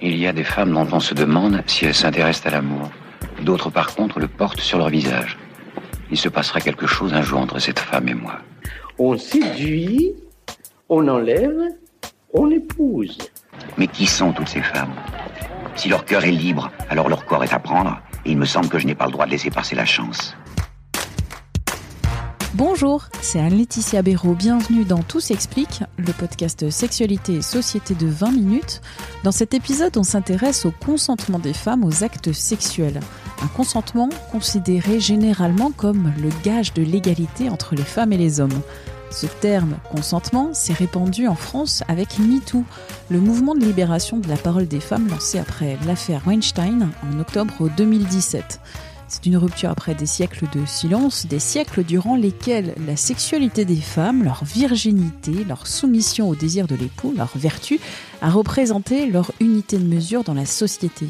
Il y a des femmes dont on se demande si elles s'intéressent à l'amour. D'autres, par contre, le portent sur leur visage. Il se passera quelque chose un jour entre cette femme et moi. On séduit, on enlève, on épouse. Mais qui sont toutes ces femmes? Si leur cœur est libre, alors leur corps est à prendre, et il me semble que je n'ai pas le droit de laisser passer la chance. Bonjour, c'est Anne-Laetitia Béraud. Bienvenue dans Tout s'explique, le podcast Sexualité et Société de 20 minutes. Dans cet épisode, on s'intéresse au consentement des femmes aux actes sexuels. Un consentement considéré généralement comme le gage de l'égalité entre les femmes et les hommes. Ce terme consentement s'est répandu en France avec MeToo, le mouvement de libération de la parole des femmes lancé après l'affaire Weinstein en octobre 2017. C'est une rupture après des siècles de silence, des siècles durant lesquels la sexualité des femmes, leur virginité, leur soumission au désir de l'époux, leur vertu, a représenté leur unité de mesure dans la société.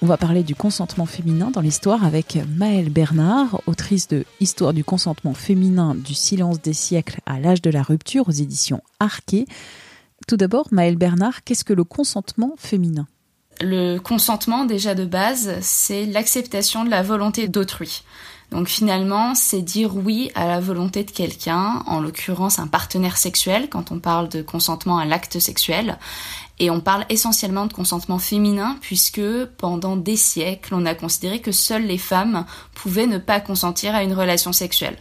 On va parler du consentement féminin dans l'histoire avec Maëlle Bernard, autrice de Histoire du consentement féminin du silence des siècles à l'âge de la rupture aux éditions Arquet. Tout d'abord, Maëlle Bernard, qu'est-ce que le consentement féminin? Le consentement, déjà de base, c'est l'acceptation de la volonté d'autrui. Donc finalement, c'est dire oui à la volonté de quelqu'un, en l'occurrence un partenaire sexuel, quand on parle de consentement à l'acte sexuel. Et on parle essentiellement de consentement féminin, puisque pendant des siècles, on a considéré que seules les femmes pouvaient ne pas consentir à une relation sexuelle.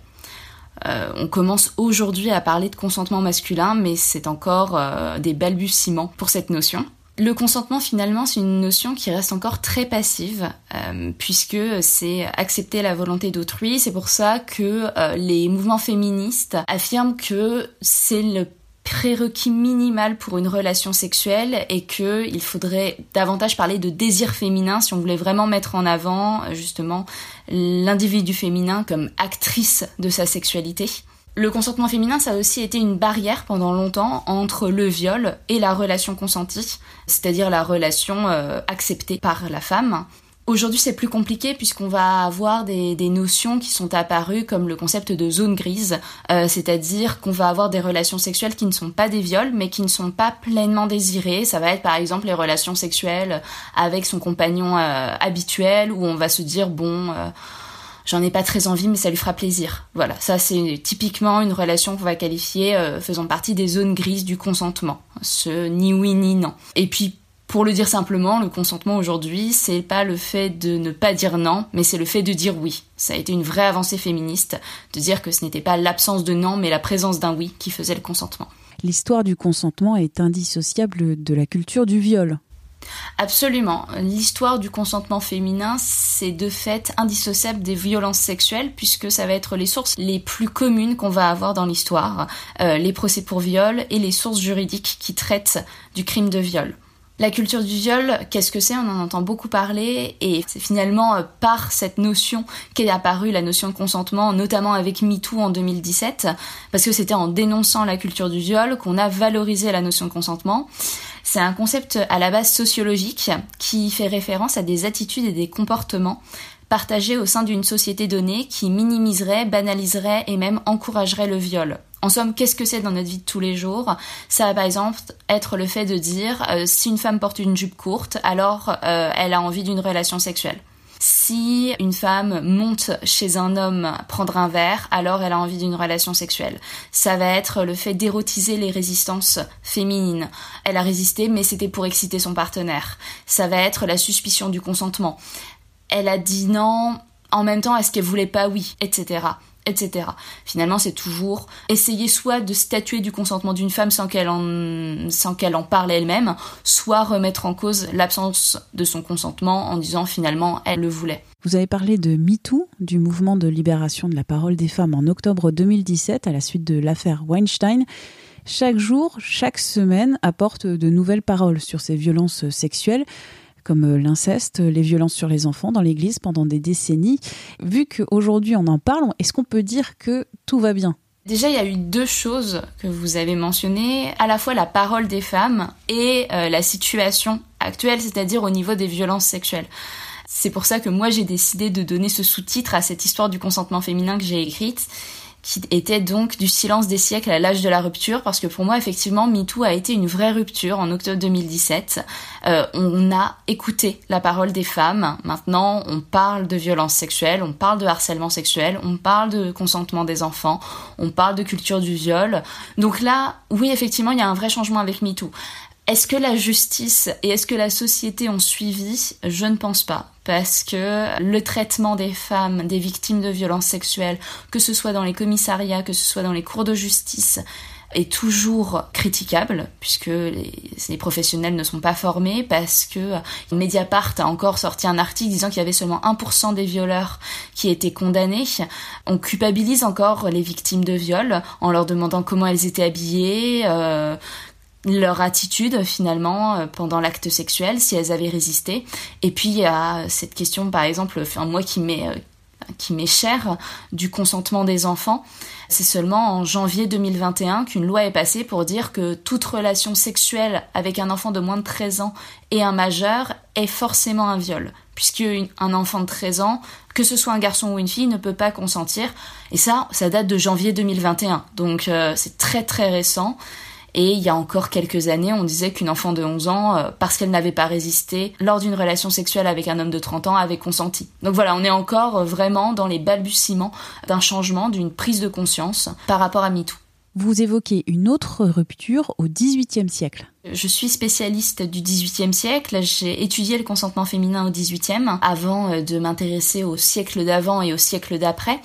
Euh, on commence aujourd'hui à parler de consentement masculin, mais c'est encore euh, des balbutiements pour cette notion. Le consentement, finalement, c'est une notion qui reste encore très passive, euh, puisque c'est accepter la volonté d'autrui. C'est pour ça que euh, les mouvements féministes affirment que c'est le prérequis minimal pour une relation sexuelle et qu'il faudrait davantage parler de désir féminin si on voulait vraiment mettre en avant justement l'individu féminin comme actrice de sa sexualité. Le consentement féminin, ça a aussi été une barrière pendant longtemps entre le viol et la relation consentie, c'est-à-dire la relation euh, acceptée par la femme. Aujourd'hui, c'est plus compliqué puisqu'on va avoir des, notions qui sont apparues comme le concept de zone grise, euh, c'est-à-dire qu'on va avoir des relations sexuelles qui ne sont pas des viols, mais qui ne sont pas pleinement désirées. Ça va être par exemple les relations sexuelles avec son compagnon euh, habituel, où on va se dire bon j'en ai pas très envie, mais ça lui fera plaisir. Voilà, ça c'est typiquement une relation qu'on va qualifier euh, faisant partie des zones grises du consentement. Ce ni oui ni non. Et puis pour le dire simplement, le consentement aujourd'hui, c'est pas le fait de ne pas dire non, mais c'est le fait de dire oui. Ça a été une vraie avancée féministe de dire que ce n'était pas l'absence de non, mais la présence d'un oui qui faisait le consentement. L'histoire du consentement est indissociable de la culture du viol. Absolument. L'histoire du consentement féminin, c'est de fait indissociable des violences sexuelles, puisque ça va être les sources les plus communes qu'on va avoir dans l'histoire, euh, les procès pour viol et les sources juridiques qui traitent du crime de viol. La culture du viol, qu'est-ce que c'est? On en entend beaucoup parler et c'est finalement euh, par cette notion qu'est apparue la notion de consentement, notamment avec MeToo en 2017, parce que c'était en dénonçant la culture du viol qu'on a valorisé la notion de consentement. C'est un concept à la base sociologique qui fait référence à des attitudes et des comportements partagés au sein d'une société donnée qui minimiserait, banaliserait et même encouragerait le viol. En somme, qu'est-ce que c'est dans notre vie de tous les jours? Ça va par exemple être le fait de dire euh, si une femme porte une jupe courte, alors euh, elle a envie d'une relation sexuelle. Si une femme monte chez un homme prendre un verre, alors elle a envie d'une relation sexuelle. Ça va être le fait d'érotiser les résistances féminines. Elle a résisté, mais c'était pour exciter son partenaire. Ça va être la suspicion du consentement. Elle a dit non, en même temps, est-ce qu'elle voulait pas oui, etc etc. Finalement, c'est toujours essayer soit de statuer du consentement d'une femme sans qu'elle en, sans qu'elle en parle elle-même, soit remettre en cause l'absence de son consentement en disant finalement elle le voulait. Vous avez parlé de MeToo, du mouvement de libération de la parole des femmes en octobre 2017 à la suite de l'affaire Weinstein. chaque jour, chaque semaine apporte de nouvelles paroles sur ces violences sexuelles comme l'inceste, les violences sur les enfants dans l'Église pendant des décennies. Vu qu'aujourd'hui on en parle, est-ce qu'on peut dire que tout va bien? Déjà, il y a eu deux choses que vous avez mentionnées, à la fois la parole des femmes et euh, la situation actuelle, c'est-à-dire au niveau des violences sexuelles. C'est pour ça que moi j'ai décidé de donner ce sous-titre à cette histoire du consentement féminin que j'ai écrite qui était donc du silence des siècles à l'âge de la rupture, parce que pour moi, effectivement, MeToo a été une vraie rupture en octobre 2017. Euh, on a écouté la parole des femmes. Maintenant, on parle de violence sexuelle, on parle de harcèlement sexuel, on parle de consentement des enfants, on parle de culture du viol. Donc là, oui, effectivement, il y a un vrai changement avec MeToo. Est-ce que la justice et est-ce que la société ont suivi? Je ne pense pas. Parce que le traitement des femmes, des victimes de violences sexuelles, que ce soit dans les commissariats, que ce soit dans les cours de justice, est toujours critiquable puisque les, professionnels ne sont pas formés parce que Mediapart a encore sorti un article disant qu'il y avait seulement 1% des violeurs qui étaient condamnés. On culpabilise encore les victimes de viol en leur demandant comment elles étaient habillées, euh, leur attitude finalement euh, pendant l'acte sexuel, si elles avaient résisté. Et puis il y a cette question par exemple, enfin, moi qui m'est euh, qui m'est chère du consentement des enfants. C'est seulement en janvier 2021 qu'une loi est passée pour dire que toute relation sexuelle avec un enfant de moins de 13 ans et un majeur est forcément un viol. Puisque un enfant de 13 ans, que ce soit un garçon ou une fille, ne peut pas consentir. Et ça, ça date de janvier 2021. Donc euh, c'est très très récent. Et il y a encore quelques années, on disait qu'une enfant de 11 ans, euh, parce qu'elle n'avait pas résisté lors d'une relation sexuelle avec un homme de 30 ans, avait consenti. Donc voilà, on est encore euh, vraiment dans les balbutiements d'un changement, d'une prise de conscience par rapport à MeToo. Vous évoquez une autre rupture au XVIIIe siècle. Je suis spécialiste du XVIIIe siècle. J'ai étudié le consentement féminin au XVIIIe avant euh, de m'intéresser au siècle d'avant et au siècle d'après.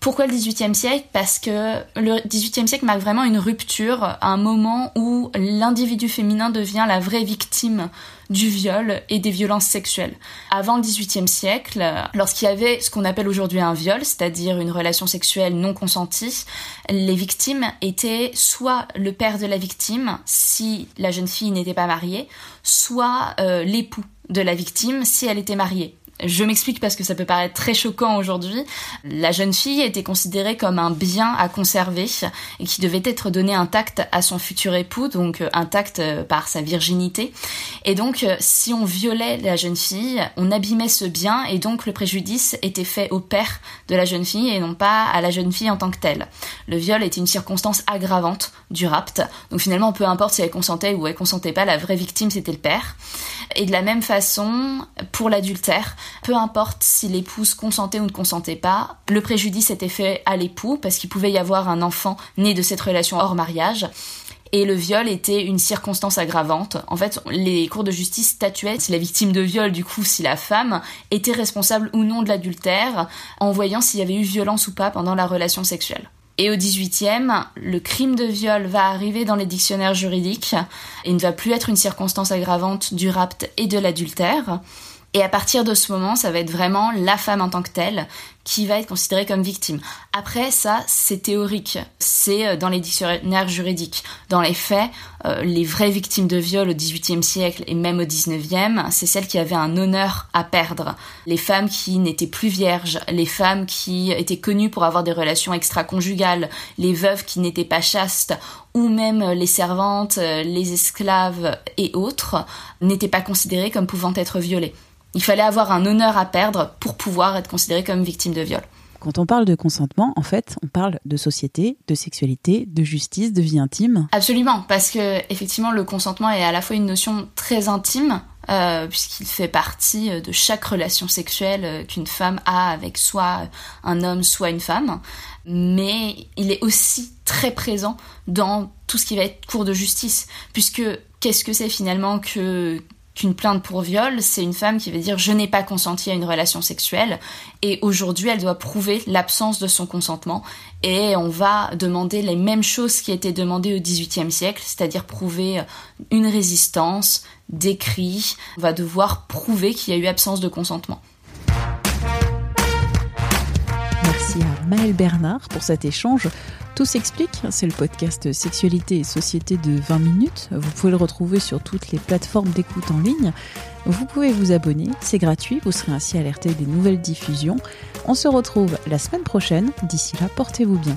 Pourquoi le XVIIIe siècle? Parce que le XVIIIe siècle marque vraiment une rupture, un moment où l'individu féminin devient la vraie victime du viol et des violences sexuelles. Avant le XVIIIe siècle, lorsqu'il y avait ce qu'on appelle aujourd'hui un viol, c'est-à-dire une relation sexuelle non consentie, les victimes étaient soit le père de la victime, si la jeune fille n'était pas mariée, soit euh, l'époux de la victime si elle était mariée. Je m'explique parce que ça peut paraître très choquant aujourd'hui. La jeune fille était considérée comme un bien à conserver et qui devait être donné intact à son futur époux, donc euh, intact euh, par sa virginité. Et donc, euh, si on violait la jeune fille, on abîmait ce bien et donc le préjudice était fait au père de la jeune fille et non pas à la jeune fille en tant que telle. Le viol était une circonstance aggravante du rapt. Donc finalement, peu importe si elle consentait ou elle consentait pas, la vraie victime c'était le père. Et de la même façon, pour l'adultère, peu importe si l'épouse consentait ou ne consentait pas, le préjudice était fait à l'époux parce qu'il pouvait y avoir un enfant né de cette relation hors mariage. Et le viol était une circonstance aggravante. En fait, les cours de justice statuaient si la victime de viol, du coup, si la femme était responsable ou non de l'adultère, en voyant s'il y avait eu violence ou pas pendant la relation sexuelle. Et au 18e, le crime de viol va arriver dans les dictionnaires juridiques et ne va plus être une circonstance aggravante du rapt et de l'adultère. Et à partir de ce moment, ça va être vraiment la femme en tant que telle qui va être considérée comme victime. Après, ça, c'est théorique. C'est euh, dans les dictionnaires juridiques. Dans les faits, euh, les vraies victimes de viol au XVIIIe siècle et même au XIXe, c'est celles qui avaient un honneur à perdre. Les femmes qui n'étaient plus vierges, les femmes qui étaient connues pour avoir des relations extra-conjugales, les veuves qui n'étaient pas chastes, ou même les servantes, euh, les esclaves et autres, n'étaient pas considérées comme pouvant être violées. Il fallait avoir un honneur à perdre pour pouvoir être considéré comme victime de viol. Quand on parle de consentement, en fait, on parle de société, de sexualité, de justice, de vie intime. Absolument, parce que effectivement, le consentement est à la fois une notion très intime, euh, puisqu'il fait partie euh, de chaque relation sexuelle euh, qu'une femme a avec soit un homme, soit une femme, mais il est aussi très présent dans tout ce qui va être cours de justice, puisque qu'est-ce que c'est finalement que qu'une plainte pour viol, c'est une femme qui va dire je n'ai pas consenti à une relation sexuelle et aujourd'hui elle doit prouver l'absence de son consentement. Et on va demander les mêmes choses qui étaient demandées au XVIIIe siècle, c'est-à-dire prouver une résistance, des cris, on va devoir prouver qu'il y a eu absence de consentement. Merci à Maëlle Bernard pour cet échange Tout s'explique, c'est le podcast Sexualité et Société de 20 minutes. Vous pouvez le retrouver sur toutes les plateformes d'écoute en ligne. Vous pouvez vous abonner, c'est gratuit, vous serez ainsi alerté des nouvelles diffusions. On se retrouve la semaine prochaine. D'ici là, portez-vous bien.